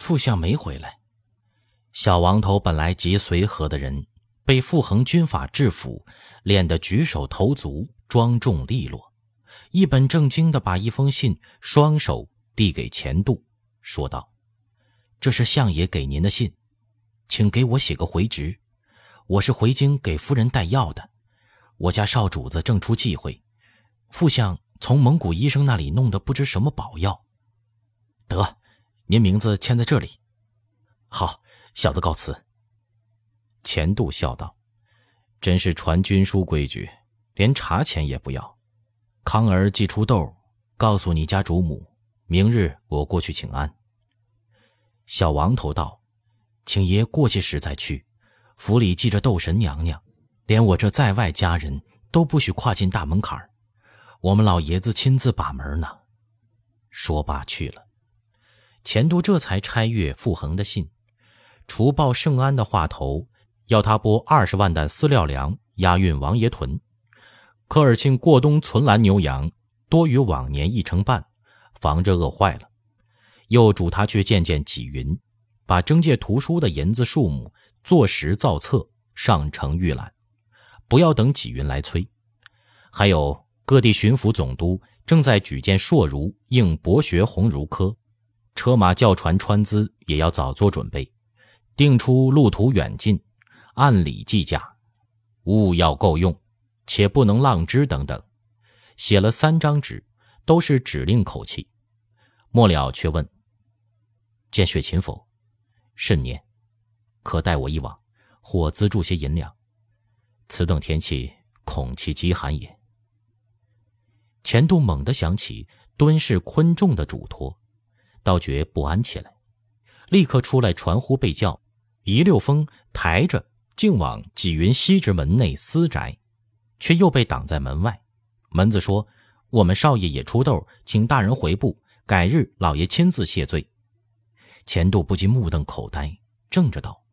副相没回来。小王头本来极随和的人，被傅恒军法制服，练得举手投足庄重利落，一本正经地把一封信双手递给钱度，说道：“这是相爷给您的信，请给我写个回执。我是回京给夫人带药的，我家少主子正出忌讳，副相从蒙古医生那里弄的不知什么宝药。得，您名字签在这里。好。”小的告辞。钱度笑道：“真是传军书规矩，连茶钱也不要。康儿寄出豆，告诉你家主母，明日我过去请安。”小王头道：“请爷过些时再去。府里记着斗神娘娘，连我这在外家人都不许跨进大门槛儿。我们老爷子亲自把门呢。”说罢去了。钱都这才拆阅傅恒的信。除报圣安的话头，要他拨二十万担饲料粮押运王爷屯。科尔沁过冬存栏牛羊多于往年一成半，防着饿坏了。又嘱他去见见纪云，把征借图书的银子数目坐实造册，上呈预览，不要等纪云来催。还有各地巡抚总督正在举荐硕儒应博学鸿儒科，车马轿船穿资也要早做准备。定出路途远近，按理计价，物要够用，且不能浪支等等。写了三张纸，都是指令口气。末了却问：“见雪琴否？甚念？可带我一往，或资助些银两。此等天气，恐其极寒也。”钱度猛地想起敦氏昆仲的嘱托，倒觉不安起来，立刻出来传呼被叫。一溜风抬着，竟往纪云西直门内私宅，却又被挡在门外。门子说：“我们少爷也出豆，请大人回部，改日老爷亲自谢罪。”钱度不禁目瞪口呆，怔着道：“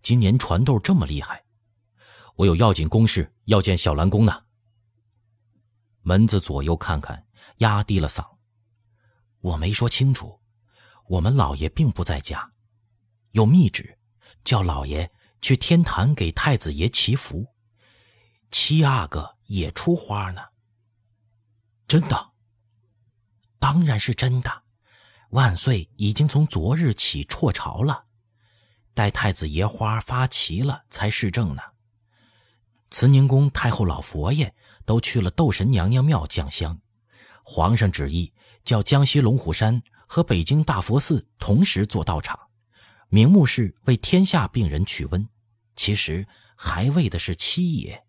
今年传豆这么厉害，我有要紧公事要见小兰公呢。”门子左右看看，压低了嗓：“我没说清楚，我们老爷并不在家。”有密旨，叫老爷去天坛给太子爷祈福。七阿哥也出花呢。真的？当然是真的。万岁已经从昨日起辍朝了，待太子爷花发齐了才施政呢。慈宁宫太后老佛爷都去了斗神娘娘庙降香，皇上旨意叫江西龙虎山和北京大佛寺同时做道场。名目是为天下病人取温，其实还为的是七爷。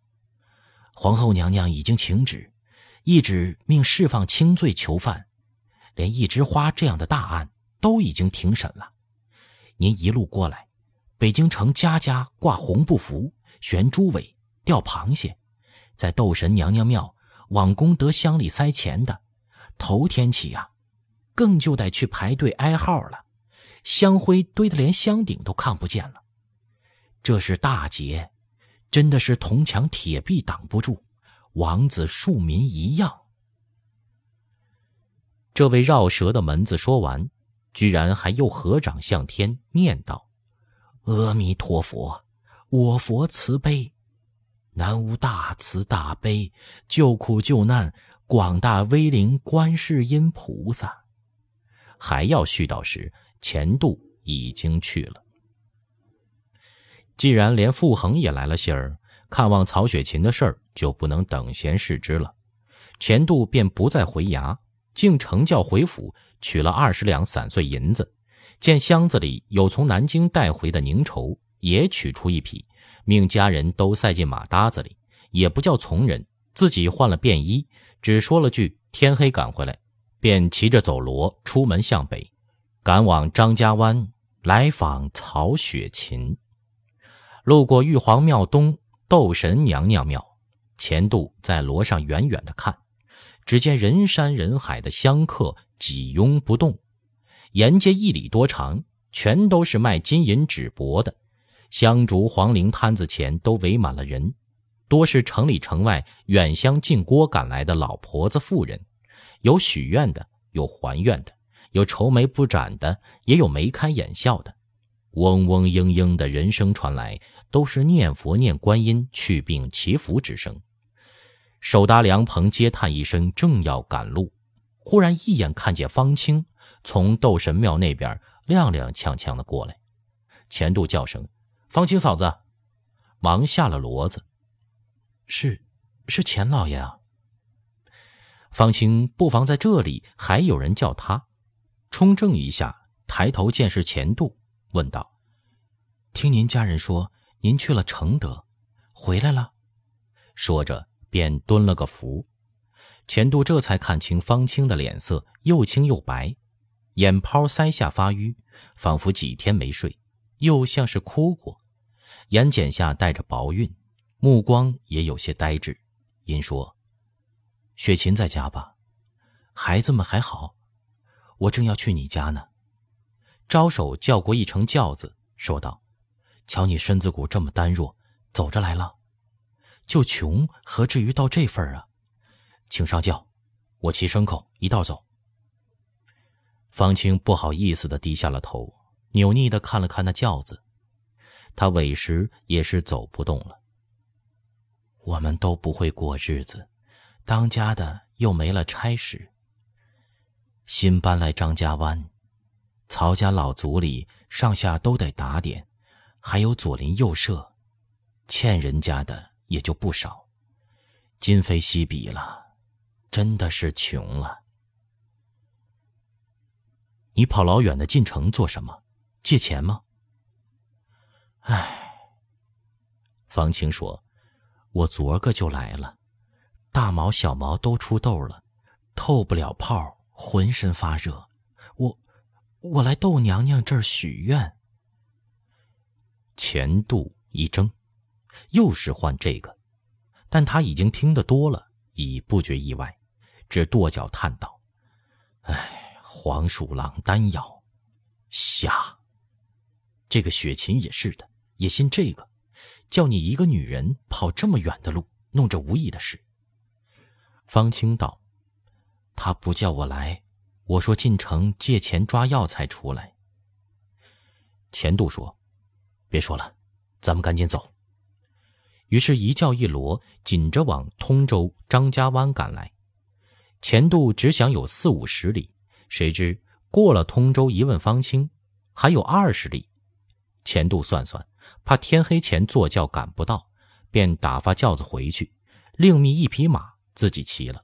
皇后娘娘已经请旨，一旨命释放轻罪囚犯，连一枝花这样的大案都已经庭审了。您一路过来，北京城家家挂红布符、悬猪尾、吊螃蟹，在斗神娘娘庙往功德箱里塞钱的，头天起呀，更就得去排队挨号了。香灰堆得连香顶都看不见了，这是大劫，真的是铜墙铁壁挡不住，王子庶民一样。这位绕舌的门子说完，居然还又合掌向天念道：“阿弥陀佛，我佛慈悲，南无大慈大悲救苦救难广大威灵观世音菩萨。”还要絮叨时。钱度已经去了。既然连傅恒也来了信儿，看望曹雪芹的事儿就不能等闲视之了。钱度便不再回衙，竟乘轿回府，取了二十两散碎银子。见箱子里有从南京带回的宁绸，也取出一匹，命家人都塞进马搭子里，也不叫从人，自己换了便衣，只说了句“天黑赶回来”，便骑着走骡出门向北。赶往张家湾来访曹雪芹，路过玉皇庙东斗神娘娘庙，钱度在罗上远远的看，只见人山人海的香客挤拥不动，沿街一里多长，全都是卖金银纸帛的，香烛黄陵摊子前都围满了人，多是城里城外远乡近郭赶来的老婆子妇人，有许愿的，有还愿的。有愁眉不展的，也有眉开眼笑的，嗡嗡嘤嘤的人声传来，都是念佛念观音、去病祈福之声。手搭凉棚，嗟叹一声，正要赶路，忽然一眼看见方清从斗神庙那边踉踉跄跄的过来。钱度叫声：“方清嫂子！”忙下了骡子。是，是钱老爷啊。方清不妨在这里，还有人叫他。冲正一下，抬头见是钱度，问道：“听您家人说，您去了承德，回来了？”说着。便蹲了个伏，钱度这才看清方清的脸色，又青又白，眼泡腮下发淤，仿佛几天没睡，又像是哭过，眼睑下带着薄晕，目光也有些呆滞。因说：“雪琴在家吧？孩子们还好？我正要去你家呢。”招手叫过一乘轿子，说道：“瞧你身子骨这么单弱，走着来了。”就穷，何至于到这份儿啊？请上轿，我骑牲口一道走。方清不好意思的低下了头，扭捏的看了看那轿子，他委实也是走不动了。我们都不会过日子，当家的又没了差事。新搬来张家湾，曹家老族里上下都得打点，还有左邻右舍，欠人家的。也就不少，今非昔比了，真的是穷了。你跑老远的进城做什么？借钱吗？唉，方清说：“我昨个就来了，大毛小毛都出痘了，透不了泡，浑身发热。我，我来窦娘娘这儿许愿。”钱度一怔。又是换这个，但他已经听得多了，已不觉意外，只跺脚叹道：“哎，黄鼠狼丹药，瞎！这个雪琴也是的，也信这个，叫你一个女人跑这么远的路，弄这无益的事。”方清道：“他不叫我来，我说进城借钱抓药才出来。”钱度说：“别说了，咱们赶紧走。”于是，一轿一骡紧着往通州张家湾赶来。钱度只想有四五十里，谁知过了通州，一问方清，还有二十里。钱度算算，怕天黑前坐轿赶不到，便打发轿子回去，另觅一匹马自己骑了，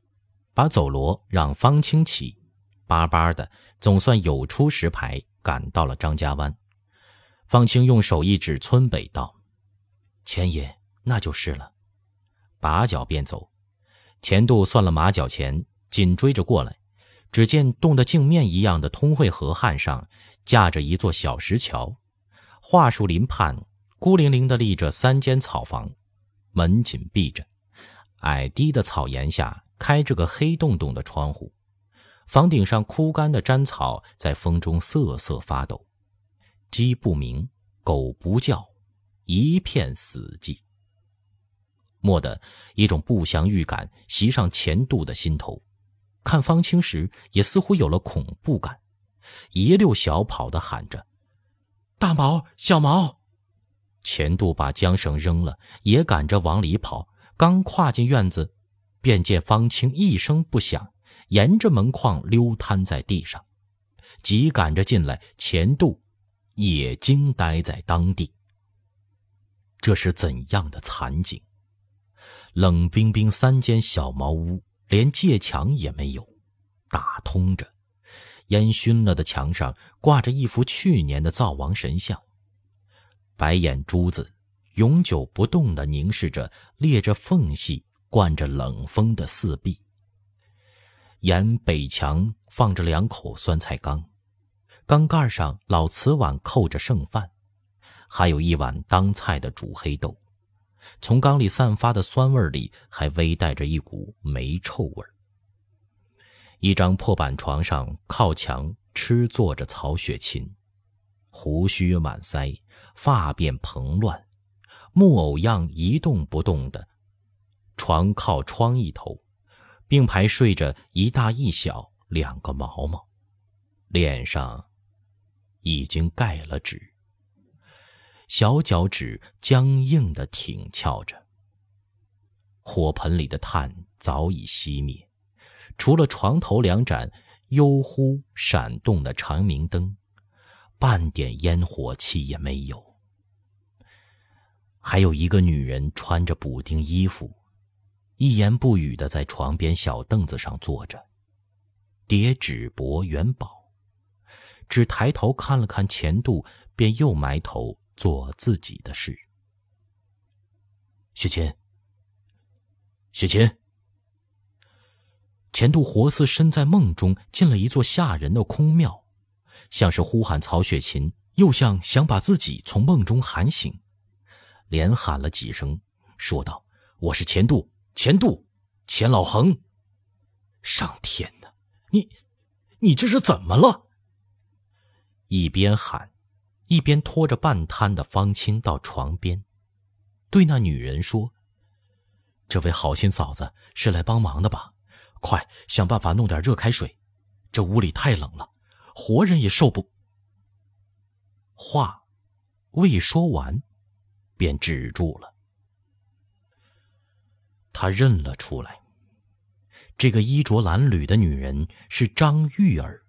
把走骡让方清骑，巴巴的总算有出石牌，赶到了张家湾。方清用手一指村北道：“钱爷。”那就是了，拔脚便走。钱度算了马脚钱，紧追着过来。只见冻得镜面一样的通惠河汉上架着一座小石桥，桦树林畔孤零零地立着三间草房，门紧闭着。矮低的草檐下开着个黑洞洞的窗户，房顶上枯干的毡草在风中瑟瑟发抖。鸡不鸣，狗不叫，一片死寂。蓦地，一种不祥预感袭上钱度的心头。看方清时，也似乎有了恐怖感，一溜小跑的喊着：“大毛，小毛！”钱度把缰绳扔了，也赶着往里跑。刚跨进院子，便见方清一声不响，沿着门框溜瘫在地上。急赶着进来，钱度也惊呆在当地。这是怎样的惨景？冷冰冰三间小茅屋，连界墙也没有，打通着，烟熏了的墙上挂着一幅去年的灶王神像，白眼珠子永久不动地凝视着裂着缝隙、灌着冷风的四壁。沿北墙放着两口酸菜缸，缸盖上老瓷碗扣着剩饭，还有一碗当菜的煮黑豆。从缸里散发的酸味里，还微带着一股霉臭味一张破板床上，靠墙痴坐着曹雪芹，胡须满腮，发辫蓬乱，木偶样一动不动的。床靠窗一头，并排睡着一大一小两个毛毛。脸上已经盖了纸，小脚趾僵硬的挺翘着。火盆里的炭早已熄灭，除了床头两盏幽忽闪动的长明灯，半点烟火气也没有。还有一个女人穿着补丁衣服，一言不语的在床边小凳子上坐着，叠纸帛元宝，只抬头看了看钱度，便又埋头做自己的事。雪琴。雪琴，钱度活似身在梦中，进了一座吓人的空庙，像是呼喊曹雪芹，又像想把自己从梦中喊醒，连喊了几声，说道：“我是钱度，钱度，钱老恒。”上天哪，你，你这是怎么了？一边喊，一边拖着半瘫的方青到床边，对那女人说。这位好心嫂子是来帮忙的吧？快想办法弄点热开水，这屋里太冷了，活人也受不。话未说完，便止住了。他认了出来，这个衣着褴褛的女人是张玉儿，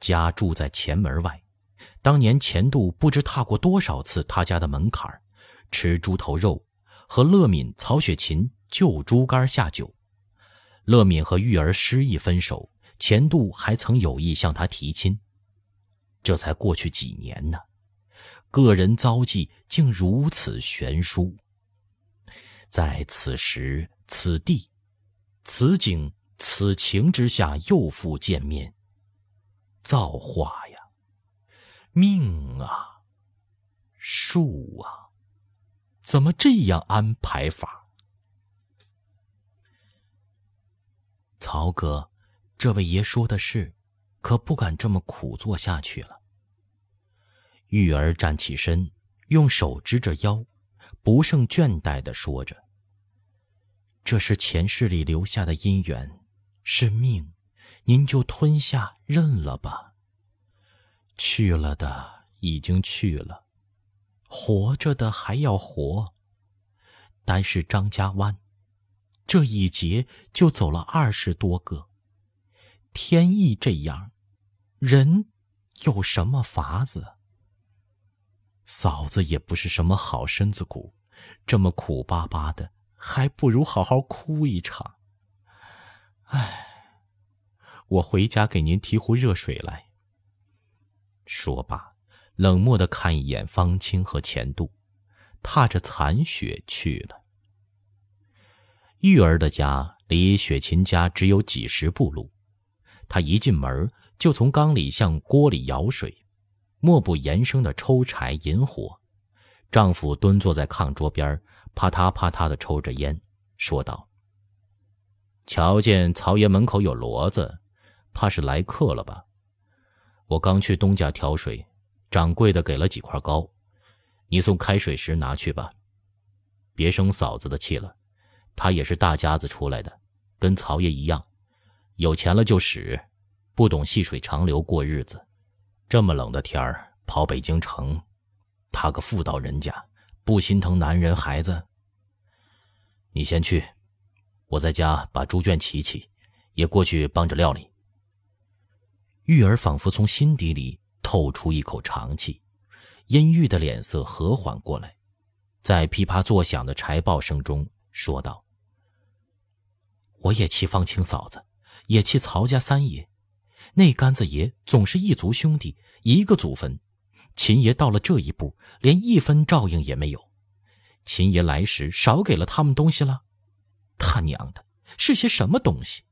家住在前门外。当年钱度不知踏过多少次他家的门槛吃猪头肉，和乐敏、曹雪芹。就猪肝下酒，乐敏和玉儿失意分手，钱度还曾有意向他提亲。这才过去几年呢，个人遭际竟如此悬殊。在此时此地、此景此情之下又复见面，造化呀，命啊，数啊，怎么这样安排法？曹哥，这位爷说的是，可不敢这么苦做下去了。玉儿站起身，用手支着腰，不胜倦怠的说着：“这是前世里留下的姻缘，是命，您就吞下认了吧。去了的已经去了，活着的还要活。单是张家湾。”这一劫就走了二十多个，天意这样，人有什么法子？嫂子也不是什么好身子骨，这么苦巴巴的，还不如好好哭一场。唉，我回家给您提壶热水来。说罢，冷漠的看一眼方清和钱度，踏着残雪去了。玉儿的家离雪琴家只有几十步路，她一进门就从缸里向锅里舀水，默不言声的抽柴引火。丈夫蹲坐在炕桌边，啪嗒啪嗒的抽着烟，说道：“瞧见曹爷门口有骡子，怕是来客了吧？我刚去东家挑水，掌柜的给了几块糕，你送开水时拿去吧，别生嫂子的气了。”他也是大家子出来的，跟曹爷一样，有钱了就使，不懂细水长流过日子。这么冷的天儿跑北京城，他个妇道人家，不心疼男人孩子？你先去，我在家把猪圈起起，也过去帮着料理。玉儿仿佛从心底里透出一口长气，阴郁的脸色和缓过来，在噼啪作响的柴爆声中说道。我也气方清嫂子，也气曹家三爷，那杆子爷总是一族兄弟，一个祖坟。秦爷到了这一步，连一分照应也没有。秦爷来时少给了他们东西了，他娘的，是些什么东西？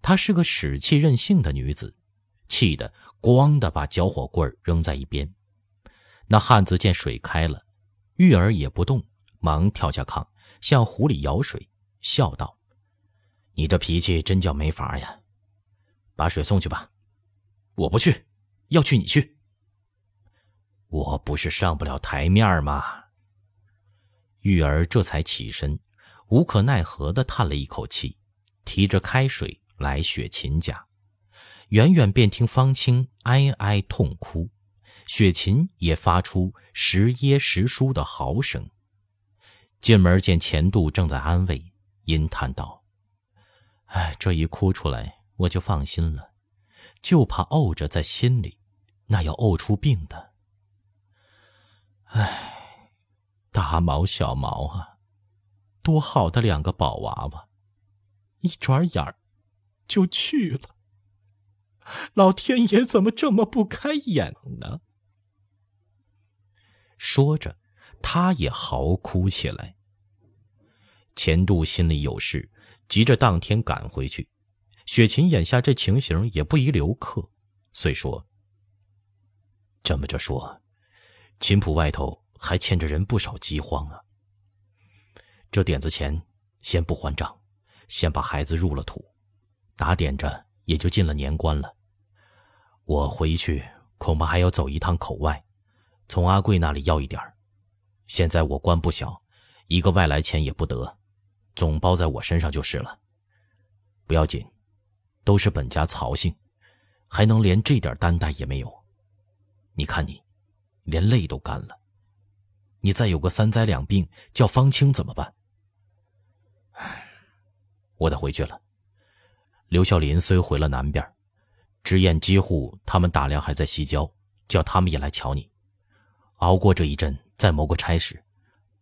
她是个使气任性的女子，气得咣的把搅火棍扔在一边。那汉子见水开了，玉儿也不动，忙跳下炕，向湖里舀水。笑道：“你这脾气真叫没法呀！把水送去吧。我不去，要去你去。我不是上不了台面吗？”玉儿这才起身，无可奈何的叹了一口气，提着开水来雪琴家。远远便听方清哀哀痛哭，雪琴也发出时耶时疏的嚎声。进门见钱度正在安慰，阴叹道：“哎，这一哭出来，我就放心了，就怕怄着在心里，那要怄出病的。哎，大毛小毛啊，多好的两个宝娃娃，一转眼儿就去了。”老天爷怎么这么不开眼呢？说着，他也嚎哭起来。钱度心里有事，急着当天赶回去。雪琴眼下这情形也不宜留客，遂说：“这么着说，秦府外头还欠着人不少饥荒啊。这点子钱先不还账，先把孩子入了土，打点着。”也就进了年关了。我回去恐怕还要走一趟口外，从阿贵那里要一点现在我官不小，一个外来钱也不得，总包在我身上就是了。不要紧，都是本家曹姓，还能连这点担待也没有？你看你，连泪都干了。你再有个三灾两病，叫方清怎么办？唉，我得回去了。刘孝林虽回了南边，知燕几户他们大量还在西郊，叫他们也来瞧你。熬过这一阵，再谋个差事，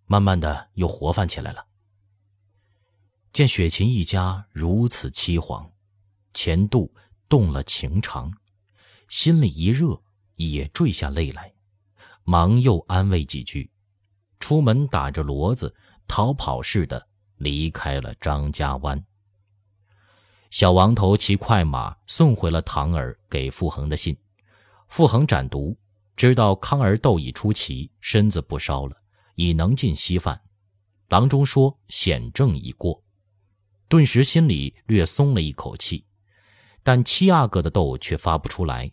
慢慢的又活泛起来了。见雪琴一家如此凄惶，钱度动了情肠，心里一热，也坠下泪来，忙又安慰几句，出门打着骡子逃跑似的离开了张家湾。小王头骑快马送回了唐儿给傅恒的信，傅恒展读，知道康儿斗已出奇，身子不烧了，已能进稀饭。郎中说险症已过，顿时心里略松了一口气，但七阿哥的斗却发不出来，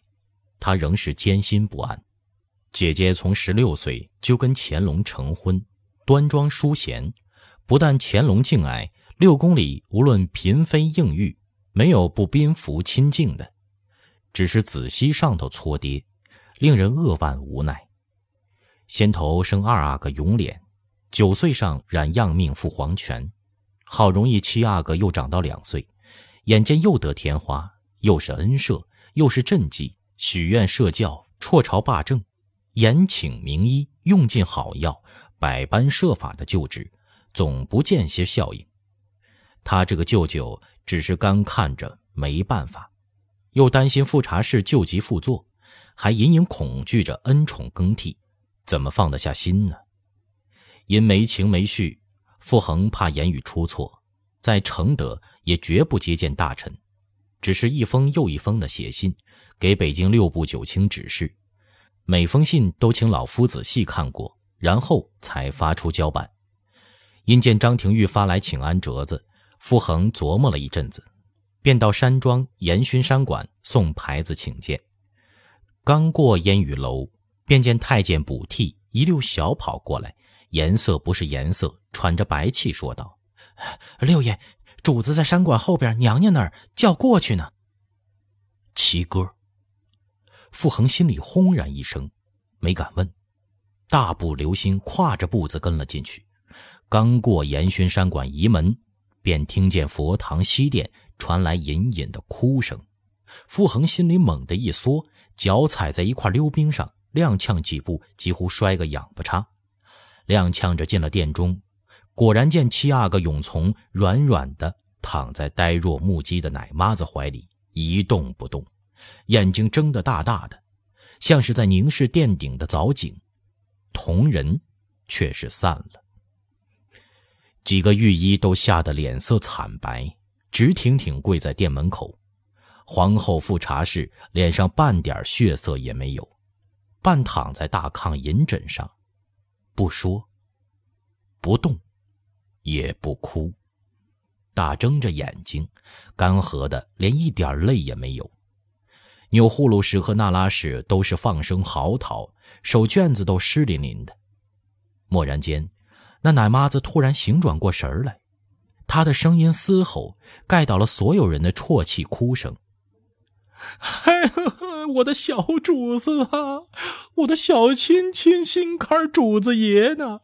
他仍是艰辛不安。姐姐从十六岁就跟乾隆成婚，端庄淑贤，不但乾隆敬爱，六宫里无论嫔妃应遇。没有不宾服亲近的，只是子熙上头搓爹，令人扼腕无奈。先头生二阿哥永琏，九岁上染样命赴黄泉，好容易七阿哥又长到两岁，眼见又得天花，又是恩赦，又是赈济，许愿设教，辍朝罢政，延请名医，用尽好药，百般设法的救治，总不见些效应。他这个舅舅。只是干看着没办法，又担心富察氏旧疾复作，还隐隐恐惧着恩宠更替，怎么放得下心呢？因没情没绪，傅恒怕言语出错，在承德也绝不接见大臣，只是一封又一封的写信给北京六部九卿指示，每封信都请老夫仔细看过，然后才发出交办。因见张廷玉发来请安折子。傅恒琢磨了一阵子，便到山庄延勋山馆送牌子请见。刚过烟雨楼，便见太监补替一溜小跑过来，颜色不是颜色，喘着白气说道：“六爷，主子在山馆后边娘娘那儿叫过去呢。”七哥。傅恒心里轰然一声，没敢问，大步流星跨着步子跟了进去。刚过延勋山馆仪门。便听见佛堂西殿传来隐隐的哭声，傅恒心里猛地一缩，脚踩在一块溜冰上，踉跄几步，几乎摔个仰不叉。踉跄着进了殿中，果然见七阿哥永从软软的躺在呆若木鸡的奶妈子怀里，一动不动，眼睛睁得大大的，像是在凝视殿顶的藻井。同人却是散了。几个御医都吓得脸色惨白，直挺挺跪在店门口。皇后复查氏脸上半点血色也没有，半躺在大炕银枕上，不说，不动，也不哭，大睁着眼睛，干涸的连一点泪也没有。钮祜禄氏和那拉氏都是放声嚎啕，手绢子都湿淋淋的。蓦然间。那奶妈子突然醒转过神来，她的声音嘶吼，盖倒了所有人的啜泣哭声。哎，我的小主子啊，我的小亲亲心肝主子爷呢？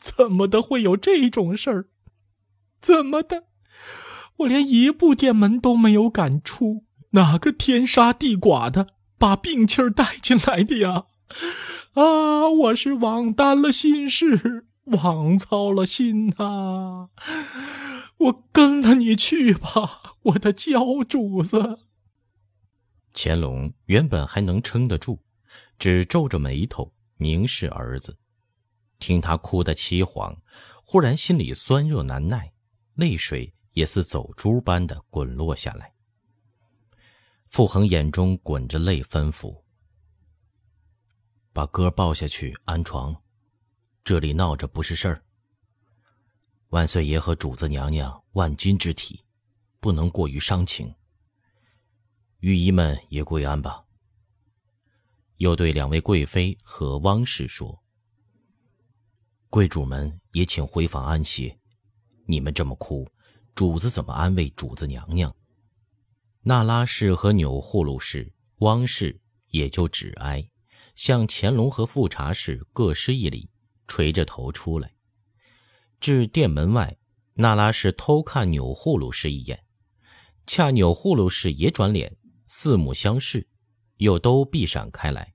怎么的会有这种事儿？怎么的？我连一步店门都没有敢出，哪个天杀地剐的把病气儿带进来的呀？啊，我是枉担了心事，枉操了心呐！我跟了你去吧，我的娇主子。乾隆原本还能撑得住，只皱着眉头凝视儿子，听他哭得凄惶，忽然心里酸热难耐，泪水也似走珠般的滚落下来。傅恒眼中滚着泪，吩咐：“把哥抱下去安床，这里闹着不是事儿。万岁爷和主子娘娘万金之体，不能过于伤情。”御医们也跪安吧。又对两位贵妃和汪氏说：“贵主们也请回房安歇。你们这么哭，主子怎么安慰主子娘娘？”那拉氏和钮祜禄氏、汪氏也就只哀，向乾隆和富察氏各施一礼，垂着头出来。至殿门外，那拉氏偷看钮祜禄氏一眼，恰钮祜禄氏也转脸。四目相视，又都避闪开来。